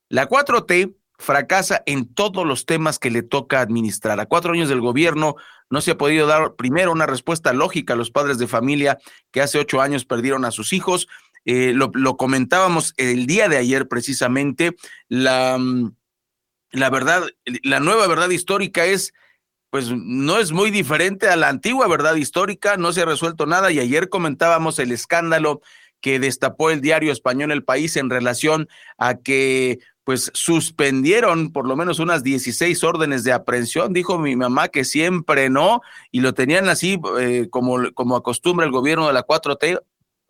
la 4T fracasa en todos los temas que le toca administrar. A cuatro años del gobierno no se ha podido dar primero una respuesta lógica a los padres de familia que hace ocho años perdieron a sus hijos. Eh, lo, comentábamos el día de ayer precisamente. La, mm, la verdad, la nueva verdad histórica es pues no es muy diferente a la antigua verdad histórica, no se ha resuelto nada y ayer comentábamos el escándalo que destapó el diario español El País en relación a que pues suspendieron por lo menos unas 16 órdenes de aprehensión. Dijo mi mamá que siempre no, y lo tenían así eh, como, como acostumbra el gobierno de la 4T,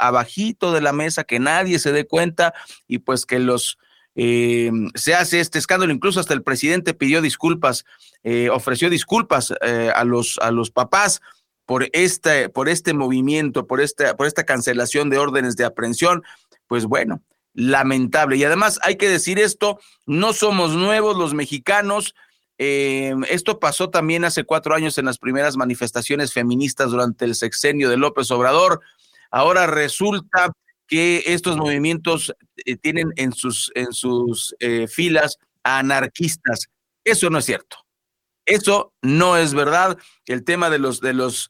abajito de la mesa, que nadie se dé cuenta y pues que los... Eh, se hace este escándalo, incluso hasta el presidente pidió disculpas, eh, ofreció disculpas a, los, a los papás por este, por este movimiento, por esta, por esta cancelación de órdenes de aprehensión. Pues bueno, lamentable. Y además hay que decir esto, no somos nuevos los mexicanos. Eh, esto pasó también hace cuatro años en las primeras manifestaciones feministas durante el sexenio de López Obrador. Ahora resulta que estos movimientos eh, tienen en sus, en sus eh, filas anarquistas. Eso no es cierto. Eso no es verdad. El tema de los, de los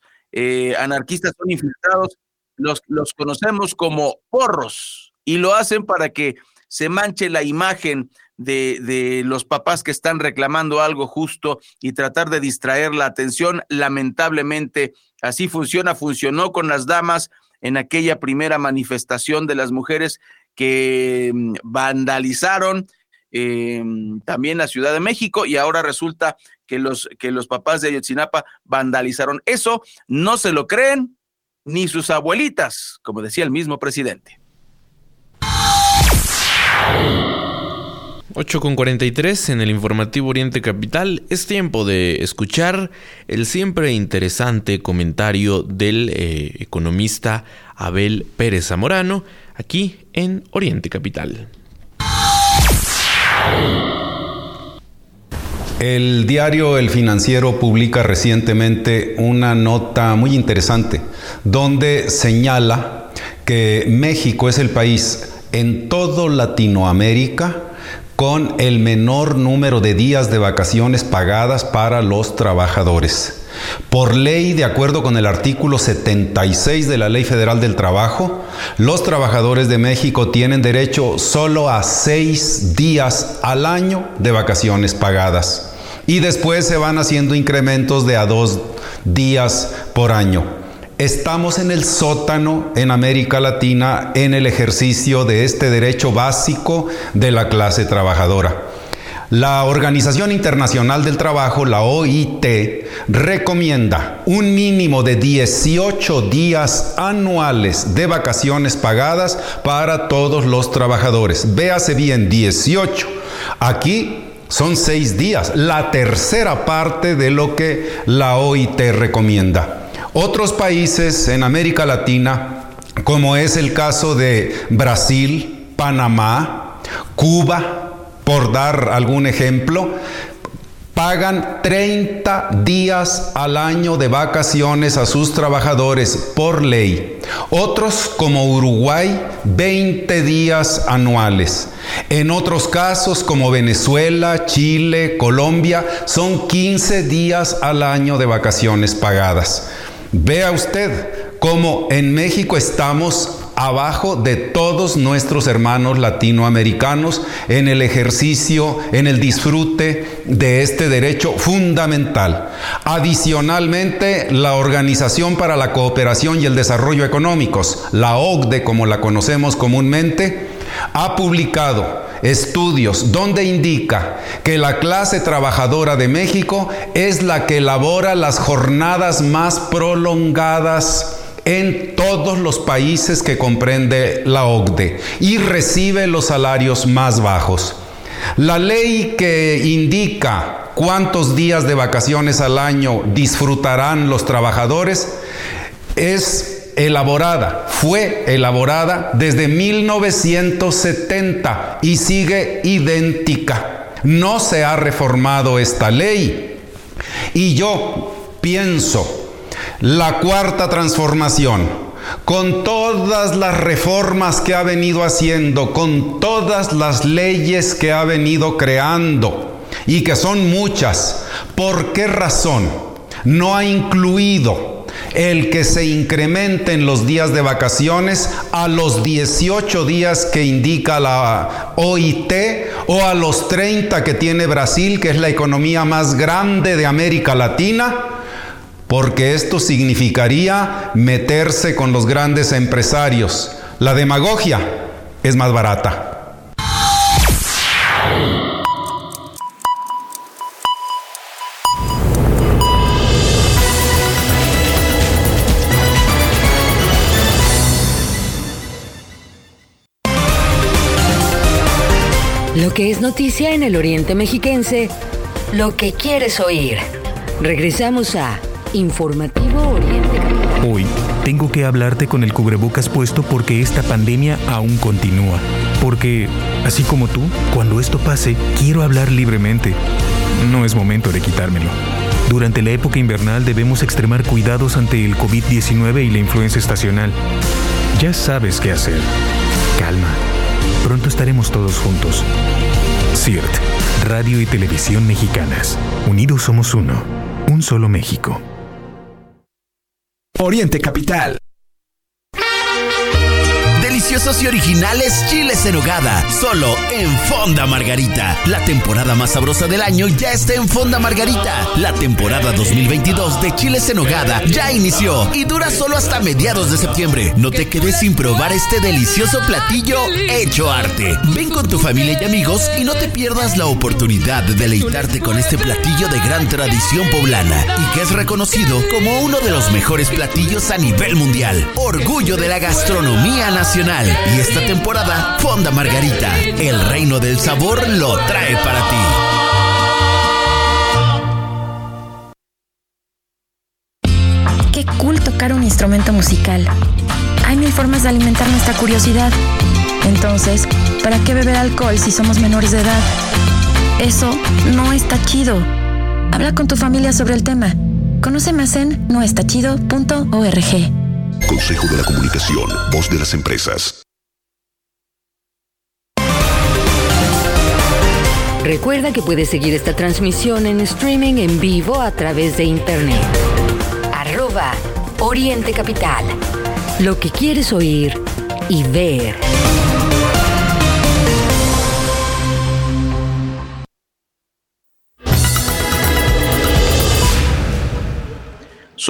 anarquistas son infiltrados. Los, los conocemos como porros y lo hacen para que se manche la imagen de, de, los papás que están reclamando algo justo y tratar de distraer la atención. Lamentablemente, así funciona, funcionó con las damas en aquella primera manifestación de las mujeres que mm, vandalizaron eh, también la Ciudad de México y ahora resulta que los, que los papás de Ayotzinapa vandalizaron. Eso no se lo creen ni sus abuelitas, como decía el mismo presidente. 8 con 43 en el informativo Oriente Capital. Es tiempo de escuchar el siempre interesante comentario del eh, economista Abel Pérez Zamorano aquí en Oriente Capital. El diario El Financiero publica recientemente una nota muy interesante donde señala que México es el país en todo Latinoamérica con el menor número de días de vacaciones pagadas para los trabajadores. Por ley, de acuerdo con el artículo 76 de la Ley Federal del Trabajo, los trabajadores de México tienen derecho solo a seis días al año de vacaciones pagadas. Y después se van haciendo incrementos de a dos días por año. Estamos en el sótano en América Latina en el ejercicio de este derecho básico de la clase trabajadora. La Organización Internacional del Trabajo, la OIT, recomienda un mínimo de 18 días anuales de vacaciones pagadas para todos los trabajadores. Véase bien, 18. Aquí son seis días, la tercera parte de lo que la OIT recomienda. Otros países en América Latina, como es el caso de Brasil, Panamá, Cuba, por dar algún ejemplo, pagan 30 días al año de vacaciones a sus trabajadores por ley. Otros, como Uruguay, 20 días anuales. En otros casos, como Venezuela, Chile, Colombia, son 15 días al año de vacaciones pagadas. Vea usted cómo en México estamos abajo de todos nuestros hermanos latinoamericanos en el ejercicio, en el disfrute de este derecho fundamental. Adicionalmente, la Organización para la Cooperación y el Desarrollo Económicos, la OCDE como la conocemos comúnmente, ha publicado estudios donde indica que la clase trabajadora de México es la que elabora las jornadas más prolongadas en todos los países que comprende la OCDE y recibe los salarios más bajos. La ley que indica cuántos días de vacaciones al año disfrutarán los trabajadores es elaborada, fue elaborada desde 1970 y sigue idéntica. No se ha reformado esta ley. Y yo pienso la cuarta transformación, con todas las reformas que ha venido haciendo, con todas las leyes que ha venido creando, y que son muchas, ¿por qué razón no ha incluido el que se incrementen los días de vacaciones a los 18 días que indica la OIT o a los 30 que tiene Brasil, que es la economía más grande de América Latina? porque esto significaría meterse con los grandes empresarios. La demagogia es más barata. Lo que es noticia en el Oriente Mexiquense, lo que quieres oír. Regresamos a Informativo Oriente Hoy tengo que hablarte con el cubrebocas puesto porque esta pandemia aún continúa. Porque, así como tú, cuando esto pase, quiero hablar libremente. No es momento de quitármelo. Durante la época invernal debemos extremar cuidados ante el COVID-19 y la influenza estacional. Ya sabes qué hacer. Calma. Pronto estaremos todos juntos. CIRT, Radio y Televisión Mexicanas. Unidos somos uno. Un solo México. Oriente Capital. Deliciosos y originales chiles en hogada, solo en Fonda Margarita. La temporada más sabrosa del año ya está en Fonda Margarita. La temporada 2022 de chiles en hogada ya inició y dura solo hasta mediados de septiembre. No te quedes sin probar este delicioso platillo hecho arte. Ven con tu familia y amigos y no te pierdas la oportunidad de deleitarte con este platillo de gran tradición poblana y que es reconocido como uno de los mejores platillos a nivel mundial. Orgullo de la gastronomía nacional. Y esta temporada, Fonda Margarita, el reino del sabor lo trae para ti. Qué cool tocar un instrumento musical. Hay mil formas de alimentar nuestra curiosidad. Entonces, ¿para qué beber alcohol si somos menores de edad? Eso no está chido. Habla con tu familia sobre el tema. Conoce más en noestachido.org. Consejo de la Comunicación, voz de las empresas. Recuerda que puedes seguir esta transmisión en streaming en vivo a través de internet. Arroba Oriente Capital. Lo que quieres oír y ver.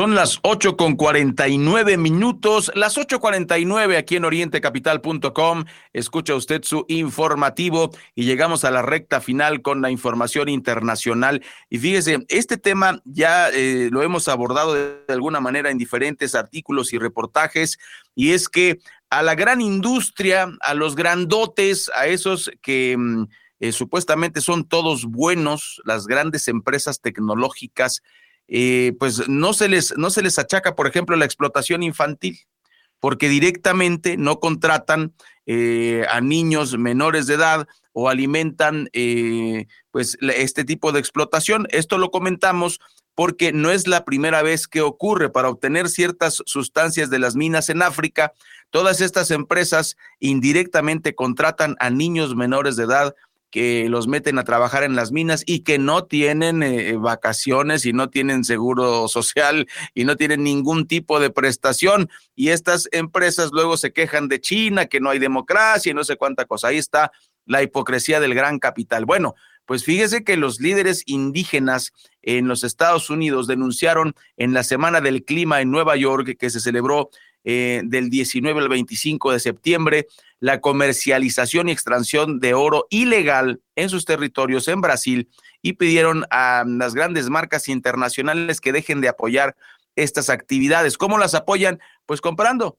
Son las 8 con 49 minutos, las 8.49 aquí en orientecapital.com. Escucha usted su informativo y llegamos a la recta final con la información internacional. Y fíjese, este tema ya eh, lo hemos abordado de alguna manera en diferentes artículos y reportajes, y es que a la gran industria, a los grandotes, a esos que... Mm, eh, supuestamente son todos buenos, las grandes empresas tecnológicas, eh, pues no se, les, no se les achaca, por ejemplo, la explotación infantil, porque directamente no contratan eh, a niños menores de edad o alimentan pues este tipo de explotación. Esto lo comentamos porque no es la primera vez que ocurre. Para obtener ciertas sustancias de las minas en África, todas estas empresas indirectamente contratan a niños menores de edad que los meten a trabajar en las minas y que no tienen eh, vacaciones y no tienen seguro *laughs* social y no tienen ningún tipo de prestación. Y estas empresas luego se quejan de China, que no hay democracia y no sé cuánta cosa. Ahí está la hipocresía del gran capital. Bueno, pues fíjese que los líderes indígenas en los Estados Unidos denunciaron en la Semana del Clima en Nueva York, que se celebró eh, del 19 al 25 de septiembre, la comercialización y extracción de oro ilegal en sus territorios en Brasil y pidieron a las grandes marcas internacionales que dejen de apoyar estas actividades. ¿Cómo las apoyan? Pues comprando,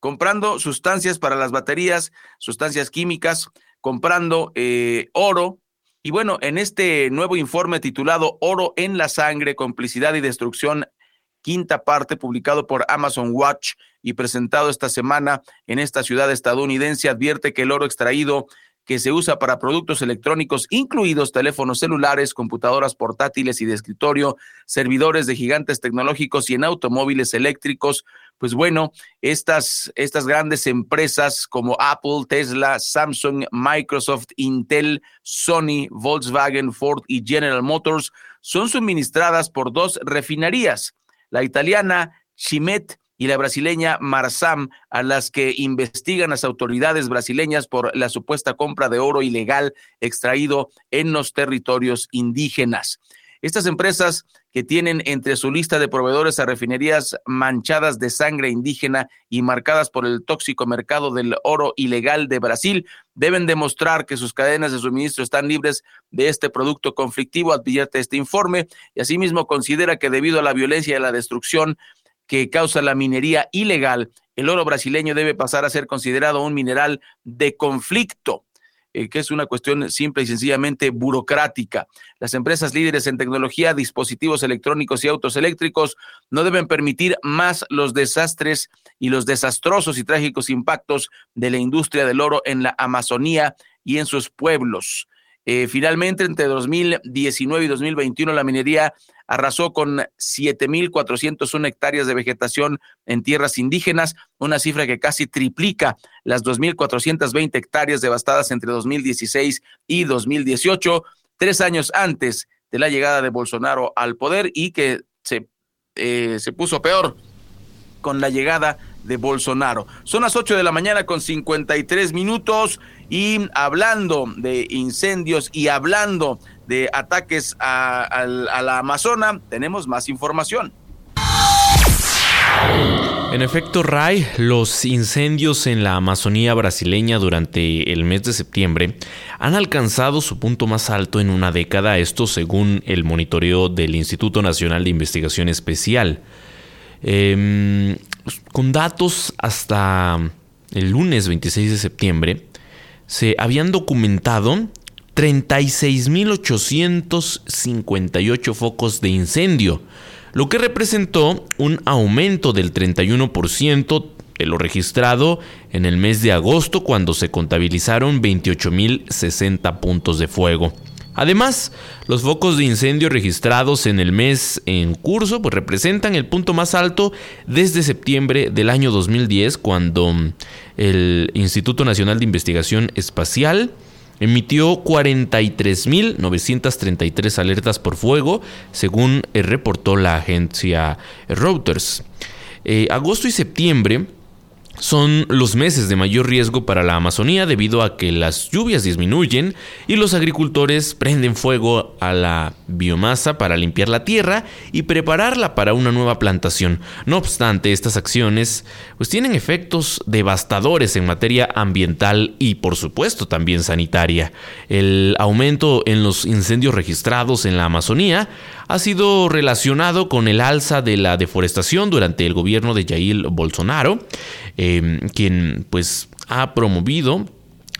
comprando sustancias para las baterías, sustancias químicas, comprando eh, oro. Y bueno, en este nuevo informe titulado Oro en la sangre, complicidad y destrucción quinta parte, publicado por Amazon Watch y presentado esta semana en esta ciudad estadounidense, advierte que el oro extraído que se usa para productos electrónicos, incluidos teléfonos celulares, computadoras portátiles y de escritorio, servidores de gigantes tecnológicos y en automóviles eléctricos, pues bueno, estas, estas grandes empresas como Apple, Tesla, Samsung, Microsoft, Intel, Sony, Volkswagen, Ford y General Motors son suministradas por dos refinerías la italiana Chimet y la brasileña Marsam, a las que investigan las autoridades brasileñas por la supuesta compra de oro ilegal extraído en los territorios indígenas. Estas empresas que tienen entre su lista de proveedores a refinerías manchadas de sangre indígena y marcadas por el tóxico mercado del oro ilegal de Brasil deben demostrar que sus cadenas de suministro están libres de este producto conflictivo, advierte este informe, y asimismo considera que debido a la violencia y la destrucción que causa la minería ilegal, el oro brasileño debe pasar a ser considerado un mineral de conflicto eh, que es una cuestión simple y sencillamente burocrática. Las empresas líderes en tecnología, dispositivos electrónicos y autos eléctricos no deben permitir más los desastres y los desastrosos y trágicos impactos de la industria del oro en la Amazonía y en sus pueblos. Eh, finalmente, entre 2019 y 2021, la minería arrasó con 7.401 hectáreas de vegetación en tierras indígenas, una cifra que casi triplica las 2.420 hectáreas devastadas entre 2016 y 2018, tres años antes de la llegada de Bolsonaro al poder y que se, eh, se puso peor con la llegada de Bolsonaro. Son las 8 de la mañana con 53 minutos y hablando de incendios y hablando de ataques a, la Amazona, tenemos más información. En efecto, Ray, los incendios en la Amazonía brasileña durante el mes de septiembre han alcanzado su punto más alto en una década, esto según el monitoreo del Instituto Nacional de Investigación Especial. Em, con datos hasta el lunes 26 de septiembre, se habían documentado 36.858 focos de incendio, lo que representó un aumento del 31% de lo registrado en el mes de agosto cuando se contabilizaron 28.060 puntos de fuego. Además, los focos de incendio registrados en el mes en curso pues, representan el punto más alto desde septiembre del año 2010, cuando el Instituto Nacional de Investigación Espacial emitió 43.933 alertas por fuego, según reportó la agencia Reuters. Eh, agosto y septiembre son los meses de mayor riesgo para la Amazonía debido a que las lluvias disminuyen y los agricultores prenden fuego a la biomasa para limpiar la tierra y prepararla para una nueva plantación. No obstante, estas acciones pues tienen efectos devastadores en materia ambiental y por supuesto también sanitaria. El aumento en los incendios registrados en la Amazonía ha sido relacionado con el alza de la deforestación durante el gobierno de Jair Bolsonaro, eh, quien pues ha promovido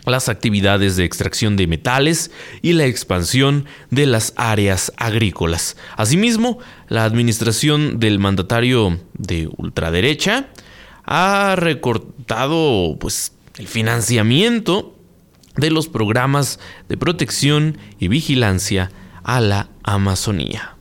las actividades de extracción de metales y la expansión de las áreas agrícolas. Asimismo, la administración del mandatario de ultraderecha ha recortado pues, el financiamiento de los programas de protección y vigilancia a la Amazonía.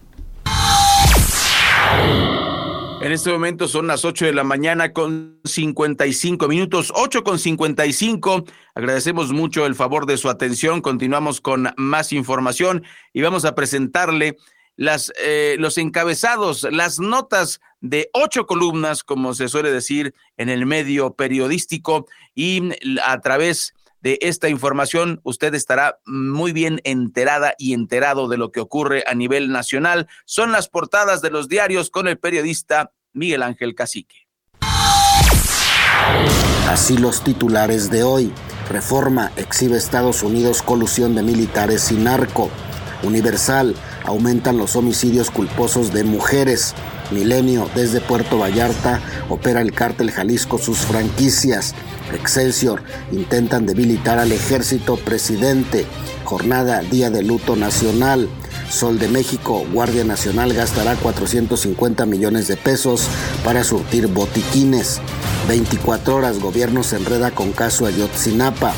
En este momento son las 8 de la mañana con 55 minutos, 8 con 55. Agradecemos mucho el favor de su atención. Continuamos con más información y vamos a presentarle las, eh, los encabezados, las notas de ocho columnas, como se suele decir en el medio periodístico, y a través de esta información usted estará muy bien enterada y enterado de lo que ocurre a nivel nacional. Son las portadas de los diarios con el periodista Miguel Ángel Cacique. Así los titulares de hoy. Reforma exhibe Estados Unidos colusión de militares y narco. Universal aumentan los homicidios culposos de mujeres. Milenio desde Puerto Vallarta opera el cártel Jalisco sus franquicias. Excelsior intentan debilitar al ejército presidente. Jornada Día de Luto Nacional. Sol de México, Guardia Nacional gastará 450 millones de pesos para surtir botiquines. 24 horas, gobierno se enreda con caso Ayotzinapa.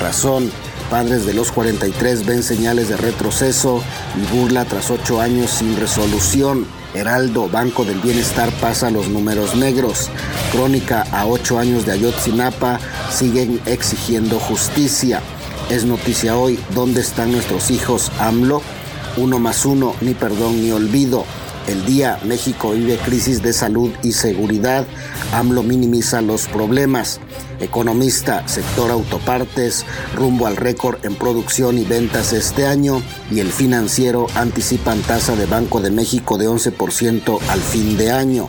Razón, padres de los 43 ven señales de retroceso y burla tras 8 años sin resolución. Heraldo, Banco del Bienestar pasa los números negros. Crónica a 8 años de Ayotzinapa siguen exigiendo justicia. Es noticia hoy, ¿dónde están nuestros hijos AMLO? Uno más uno, ni perdón ni olvido. El día México vive crisis de salud y seguridad. AMLO minimiza los problemas. Economista, sector autopartes, rumbo al récord en producción y ventas este año. Y el financiero anticipan tasa de Banco de México de 11% al fin de año.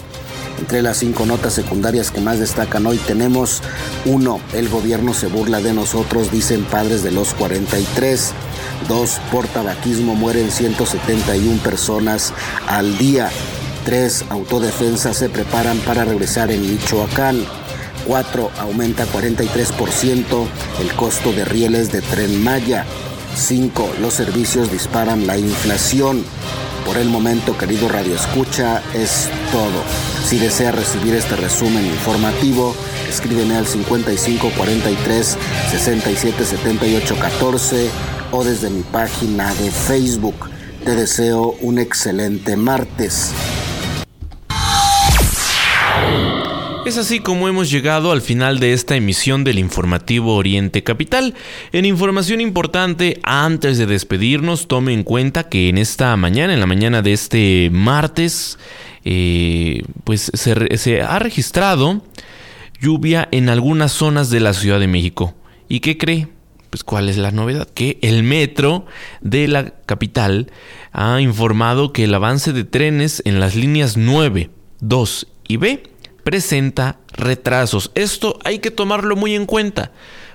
Entre las cinco notas secundarias que más destacan hoy tenemos uno, El gobierno se burla de nosotros, dicen padres de los 43. 2. Por tabaquismo mueren 171 personas al día. 3. Autodefensa se preparan para regresar en Michoacán. 4. Aumenta 43% el costo de rieles de tren Maya. 5. Los servicios disparan la inflación. Por el momento, querido Radio Escucha, es todo. Si desea recibir este resumen informativo, escríbeme al 5543 677814 o desde mi página de Facebook. Te deseo un excelente martes. Es así como hemos llegado al final de esta emisión del informativo Oriente Capital. En información importante, antes de despedirnos, tome en cuenta que en esta mañana, en la mañana de este martes, eh, pues se, se ha registrado lluvia en algunas zonas de la Ciudad de México. ¿Y qué cree? Pues cuál es la novedad? Que el metro de la capital ha informado que el avance de trenes en las líneas 9, 2 y B presenta retrasos. Esto hay que tomarlo muy en cuenta,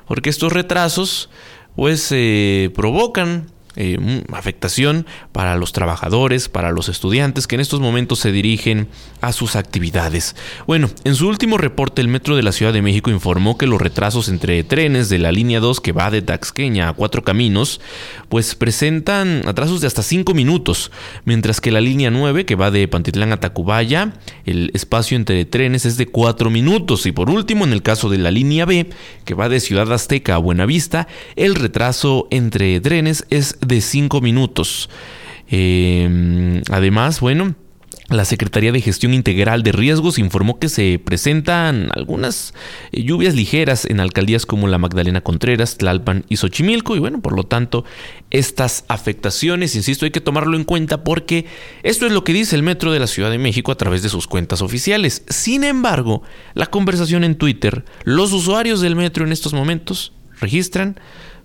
porque estos retrasos pues eh, provocan eh, afectación para los trabajadores, para los estudiantes que en estos momentos se dirigen a sus actividades. Bueno, en su último reporte el Metro de la Ciudad de México informó que los retrasos entre trenes de la línea 2 que va de Taxqueña a Cuatro Caminos pues presentan atrasos de hasta 5 minutos, mientras que la línea 9 que va de Pantitlán a Tacubaya, el espacio entre trenes es de 4 minutos y por último en el caso de la línea B que va de Ciudad Azteca a Buenavista, el retraso entre trenes es de 5 minutos. Eh, además, bueno, la Secretaría de Gestión Integral de Riesgos informó que se presentan algunas eh, lluvias ligeras en alcaldías como la Magdalena Contreras, Tlalpan y Xochimilco y bueno, por lo tanto, estas afectaciones, insisto, hay que tomarlo en cuenta porque esto es lo que dice el Metro de la Ciudad de México a través de sus cuentas oficiales. Sin embargo, la conversación en Twitter, los usuarios del Metro en estos momentos registran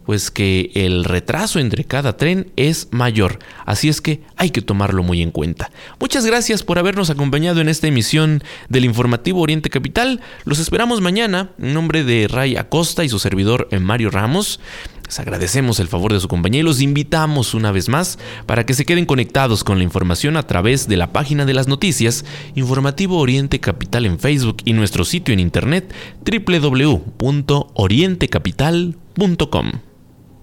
pues que el retraso entre cada tren es mayor, así es que hay que tomarlo muy en cuenta. Muchas gracias por habernos acompañado en esta emisión del informativo Oriente Capital. Los esperamos mañana en nombre de Ray Acosta y su servidor eh, Mario Ramos. Les agradecemos el favor de su compañía y los invitamos una vez más para que se queden conectados con la información a través de la página de las noticias Informativo Oriente Capital en Facebook y nuestro sitio en internet www.orientecapital.com.